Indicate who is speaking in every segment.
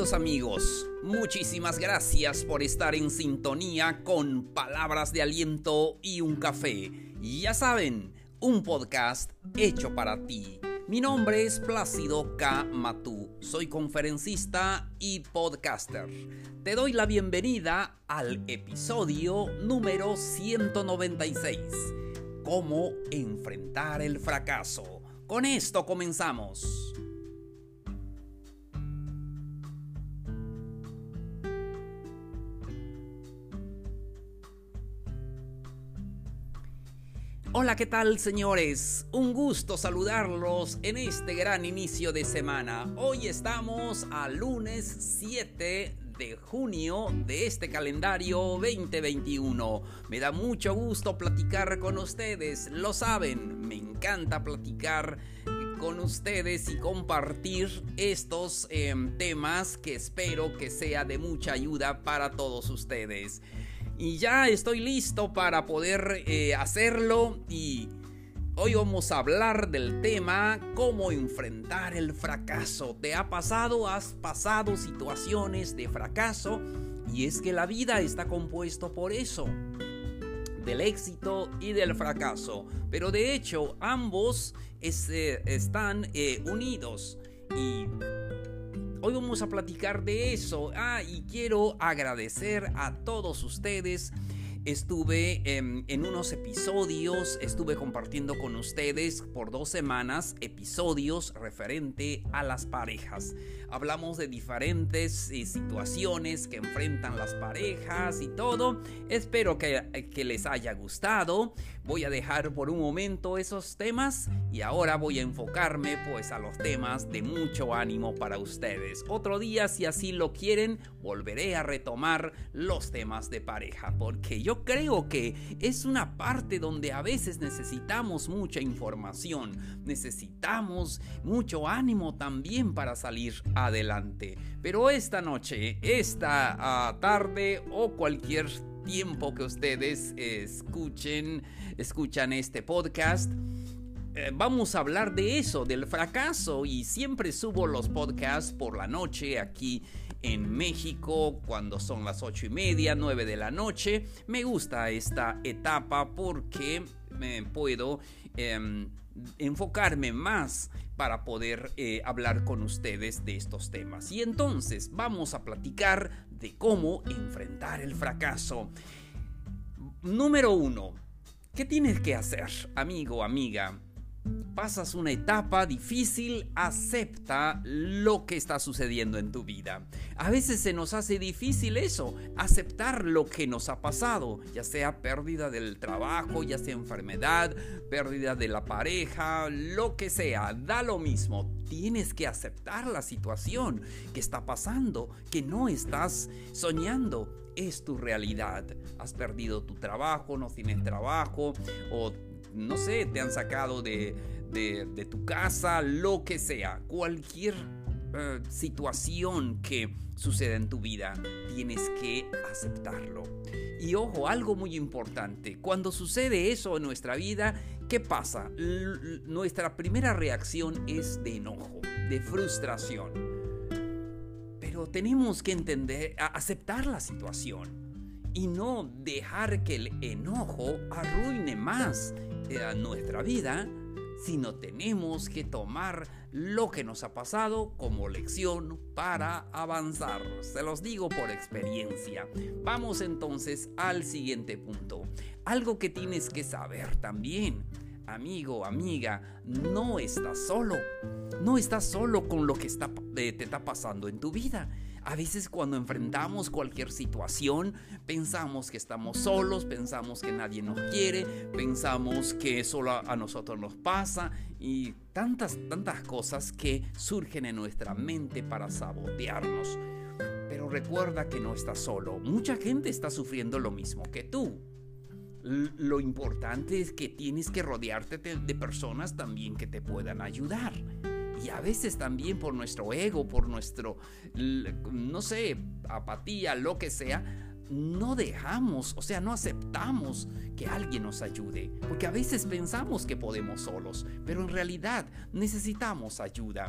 Speaker 1: Amigos, muchísimas gracias por estar en sintonía con palabras de aliento y un café. Ya saben, un podcast hecho para ti. Mi nombre es Plácido K. Matú, soy conferencista y podcaster. Te doy la bienvenida al episodio número 196, Cómo enfrentar el fracaso. Con esto comenzamos. Hola, ¿qué tal señores? Un gusto saludarlos en este gran inicio de semana. Hoy estamos a lunes 7 de junio de este calendario 2021. Me da mucho gusto platicar con ustedes, lo saben, me encanta platicar con ustedes y compartir estos em, temas que espero que sea de mucha ayuda para todos ustedes y ya estoy listo para poder eh, hacerlo y hoy vamos a hablar del tema cómo enfrentar el fracaso. ¿Te ha pasado? ¿Has pasado situaciones de fracaso? Y es que la vida está compuesto por eso del éxito y del fracaso. Pero de hecho ambos eh, están eh, unidos. Y Hoy vamos a platicar de eso. Ah, y quiero agradecer a todos ustedes Estuve en, unos episodios, estuve compartiendo con ustedes por dos semanas episodios referente a las parejas. Hablamos de diferentes eh, situaciones que enfrentan las parejas y todo. Espero que, que les haya gustado. Voy a dejar por un momento esos temas y ahora voy a enfocarme pues a los temas de mucho ánimo para ustedes. Otro día, si así lo quieren, volveré a retomar los temas de pareja porque yo yo creo que es una parte donde a veces necesitamos mucha información, necesitamos mucho ánimo también para salir adelante. Pero esta noche, esta ah, tarde o cualquier tiempo que ustedes escuchen, escuchan este podcast, eh, vamos a hablar de eso, del fracaso. Y siempre subo los podcasts por la noche aquí en México cuando son las ocho y media, 9 de la noche. Me gusta esta etapa porque me puedo em, enfocarme más para poder eh, hablar con ustedes de estos temas. Y entonces vamos a platicar de cómo enfrentar el fracaso. Número uno, ¿qué tienes que hacer, amigo, amiga? Pasas una etapa difícil, acepta lo que está sucediendo en tu vida. A veces se nos hace difícil eso, aceptar lo que nos ha pasado, ya sea pérdida del trabajo, ya sea enfermedad, pérdida de la pareja, lo que sea, da lo mismo. Tienes que aceptar la situación que está pasando, que no estás soñando. Es tu realidad. Has perdido tu trabajo, no tienes trabajo o no sé, te han sacado de, tu casa, lo que sea, cualquier eh, situación que suceda en tu vida, tienes que aceptarlo. Y ojo, algo muy importante, cuando sucede eso en nuestra vida, ¿qué pasa? nuestra primera reacción es de enojo, de frustración. Pero tenemos que entender, aceptar la situación y no dejar que el enojo arruine más a nuestra vida, sino tenemos que tomar lo que nos ha pasado como lección para avanzar. Se los digo por experiencia. Vamos entonces al siguiente punto. Algo que tienes que saber también. Amigo, amiga, no estás solo. No estás solo con lo que eh, te está pasando en tu vida a veces cuando enfrentamos cualquier situación, pensamos que estamos solos, pensamos que nadie nos quiere, pensamos que solo a nosotros nos pasa y tantas, tantas cosas que surgen en nuestra mente para sabotearnos. Pero recuerda que no estás solo, mucha gente está sufriendo lo mismo que tú. Lo importante es que tienes que rodearte de personas también que te puedan ayudar. Y a veces también por nuestro ego, por nuestro, no sé, apatía, lo que sea, no dejamos, o sea, no aceptamos que alguien nos ayude, porque a veces pensamos que podemos solos, pero en realidad necesitamos ayuda.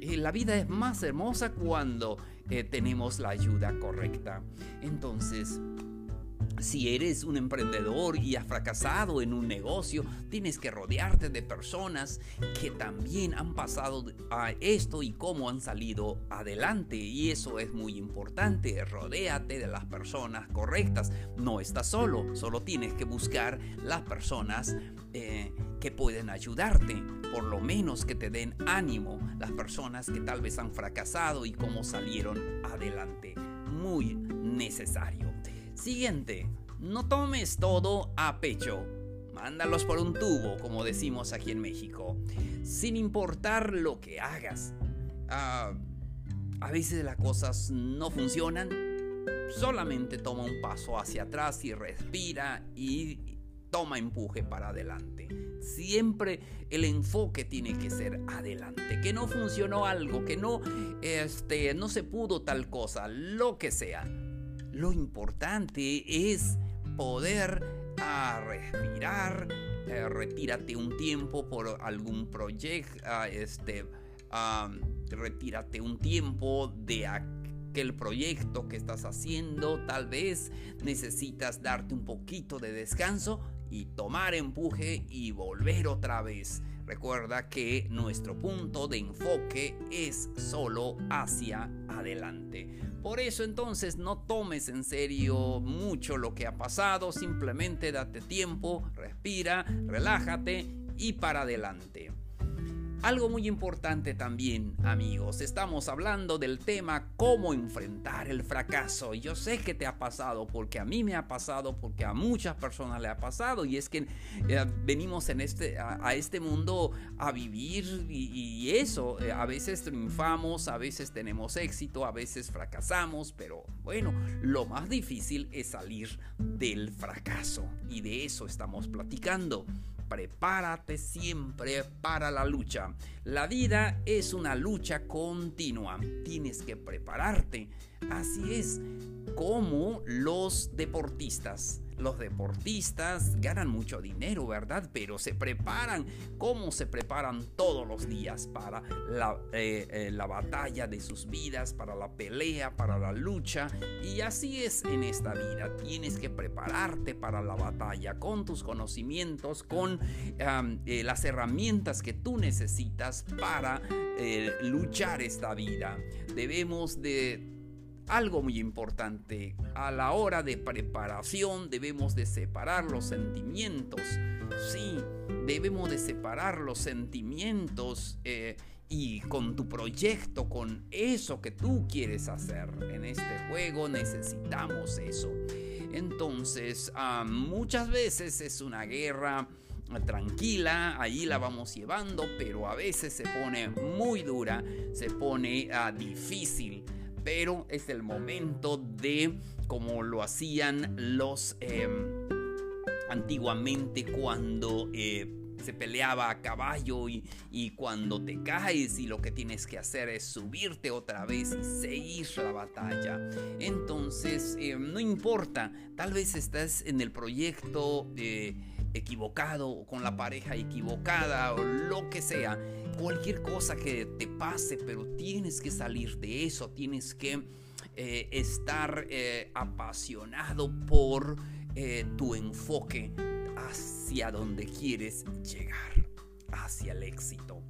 Speaker 1: Eh, la vida es más hermosa cuando eh, tenemos la ayuda correcta. Entonces, si eres un emprendedor y has fracasado en un negocio, tienes que rodearte de personas que también han pasado a esto y cómo han salido adelante. Y eso es muy importante. Rodéate de las personas correctas. No estás solo, solo tienes que buscar las personas eh, que pueden ayudarte. Por lo menos que te den ánimo. Las personas que tal vez han fracasado y cómo salieron adelante. Muy necesario. Siguiente, no tomes todo a pecho. Mándalos por un tubo, como decimos aquí en México, sin importar lo que hagas. Ah, a veces las cosas no funcionan. Solamente toma un paso hacia atrás y respira y toma empuje para adelante. Siempre el enfoque tiene que ser adelante. Que no funcionó algo, que no, este, no se pudo tal cosa, lo que sea lo importante es poder ah, respirar, eh, retírate un tiempo por algún proyecto, ah, este, retírate un tiempo de aquel proyecto que estás haciendo, tal vez necesitas darte un poquito de descanso y tomar empuje y volver otra vez. Recuerda que nuestro punto de enfoque es solo hacia adelante. Por eso entonces no tomes en serio mucho lo que ha pasado, simplemente date tiempo, respira, relájate y para adelante. Algo muy importante también, amigos, estamos hablando del tema cómo enfrentar el fracaso. Yo sé que te ha pasado porque a mí me ha pasado, porque a muchas personas le ha pasado. Y es que eh, venimos en este, a, este mundo a vivir y, eso, eh, a veces triunfamos, a veces tenemos éxito, a veces fracasamos, pero bueno, lo más difícil es salir del fracaso. Y de eso estamos platicando prepárate siempre para la lucha. La vida es una lucha continua. Tienes que prepararte. Así es como los deportistas. Los deportistas ganan mucho dinero, ¿verdad? Pero se preparan, como se preparan todos los días para la, eh, eh, la, batalla de sus vidas, para la pelea, para la lucha. Y así es en esta vida. Tienes que prepararte para la batalla con tus conocimientos, con eh, las herramientas que tú necesitas para luchar esta vida. Debemos de algo muy importante, a la hora de preparación debemos de separar los sentimientos. Sí, debemos de separar los sentimientos eh, y con tu proyecto, con eso que tú quieres hacer. En este juego necesitamos eso. Entonces, ah, muchas veces es una guerra tranquila, ahí la vamos llevando, pero a veces se pone muy dura, se pone ah, difícil pero es el momento de como lo hacían los em, antiguamente cuando eh, se peleaba a caballo y, cuando te caes y lo que tienes que hacer es subirte otra vez y seguir la batalla. Entonces, em, no importa, tal vez estás en el proyecto eh, equivocado o con la pareja equivocada o lo que sea cualquier cosa que te pase, pero tienes que salir de eso, tienes que eh, estar eh, apasionado por eh, tu enfoque hacia donde quieres llegar, hacia el éxito.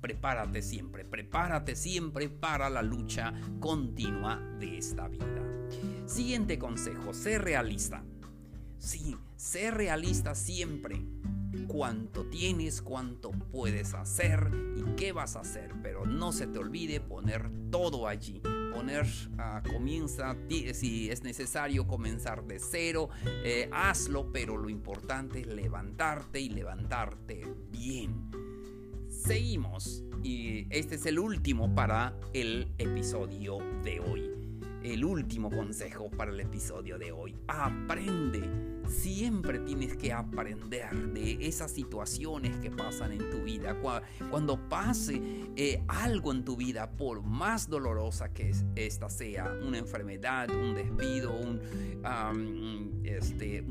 Speaker 1: Prepárate siempre, prepárate siempre para la lucha continua de esta vida. Siguiente consejo, sé realista. Sí, sé realista siempre cuánto tienes, cuánto puedes hacer y qué vas a hacer. Pero no se te olvide poner todo allí. Poner, uh, comienza, si es necesario comenzar de cero, eh, hazlo, pero lo importante es levantarte y levantarte bien. Seguimos y este es el último para el episodio de hoy el último consejo para el episodio de hoy. Aprende. Siempre tienes que aprender de esas situaciones que pasan en tu vida. Cuando pase eh, algo en tu vida, por más dolorosa que esta sea, una enfermedad, un despido, este,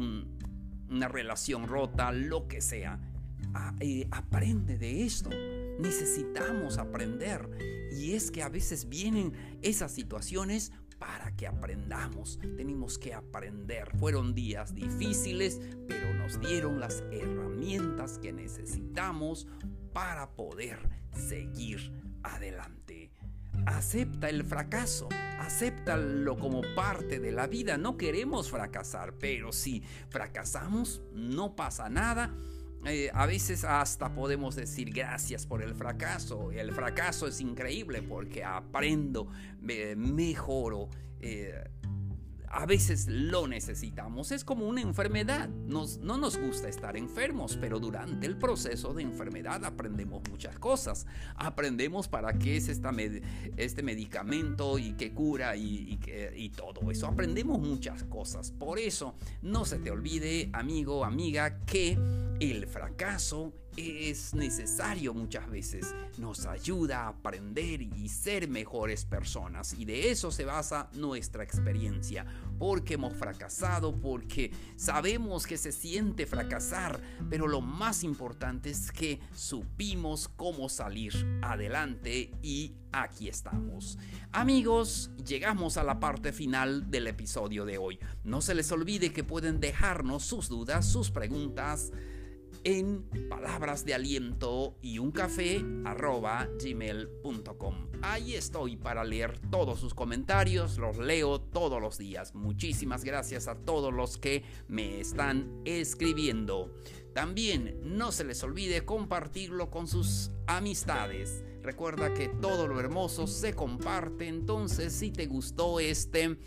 Speaker 1: una relación rota, lo que sea, eh, aprende de esto necesitamos aprender. Y es que a veces vienen esas situaciones para que aprendamos. Tenemos que aprender. Fueron días difíciles, pero nos dieron las herramientas que necesitamos para poder seguir adelante. Acepta el fracaso, acéptalo como parte de la vida. No queremos fracasar, pero si fracasamos, no pasa nada. Eh, a veces hasta podemos decir gracias por el fracaso. El fracaso es increíble porque aprendo, mejoro. Eh, a veces lo necesitamos. Es como una enfermedad. Nos, no nos gusta estar enfermos, pero durante el proceso de enfermedad aprendemos muchas cosas. Aprendemos para qué es esta este medicamento y qué cura y, y todo eso. Aprendemos muchas cosas. Por eso, no se te olvide, amigo, amiga, que el fracaso es necesario muchas veces. Nos ayuda a aprender y ser mejores personas. Y de eso se basa nuestra experiencia. Porque hemos fracasado, porque sabemos que se siente fracasar. Pero lo más importante es que supimos cómo salir adelante y aquí estamos. Amigos, llegamos a la parte final del episodio de hoy. No se les olvide que pueden dejarnos sus dudas, sus preguntas en palabras de aliento y un café. Ahí estoy para leer todos sus comentarios, los leo todos los días. Muchísimas gracias a todos los que me están escribiendo. También no se les olvide compartirlo con sus amistades. Recuerda que todo lo hermoso se comparte, entonces si te gustó este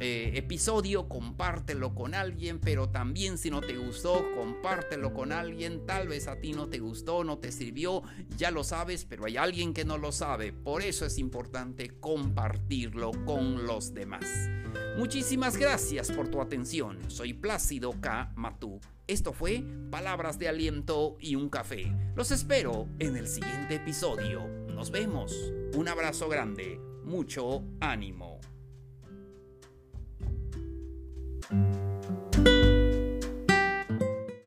Speaker 1: eh, episodio, compártelo con alguien, pero también si no te gustó, compártelo con alguien. Tal vez a ti no te gustó, no te sirvió, ya lo sabes, pero hay alguien que no lo sabe. Por eso es importante compartirlo con los demás. Muchísimas gracias por tu atención. Soy Plácido K. Matú. Esto fue Palabras de Aliento y un Café. Los espero en el siguiente episodio. Nos vemos. Un abrazo grande. Mucho ánimo. you.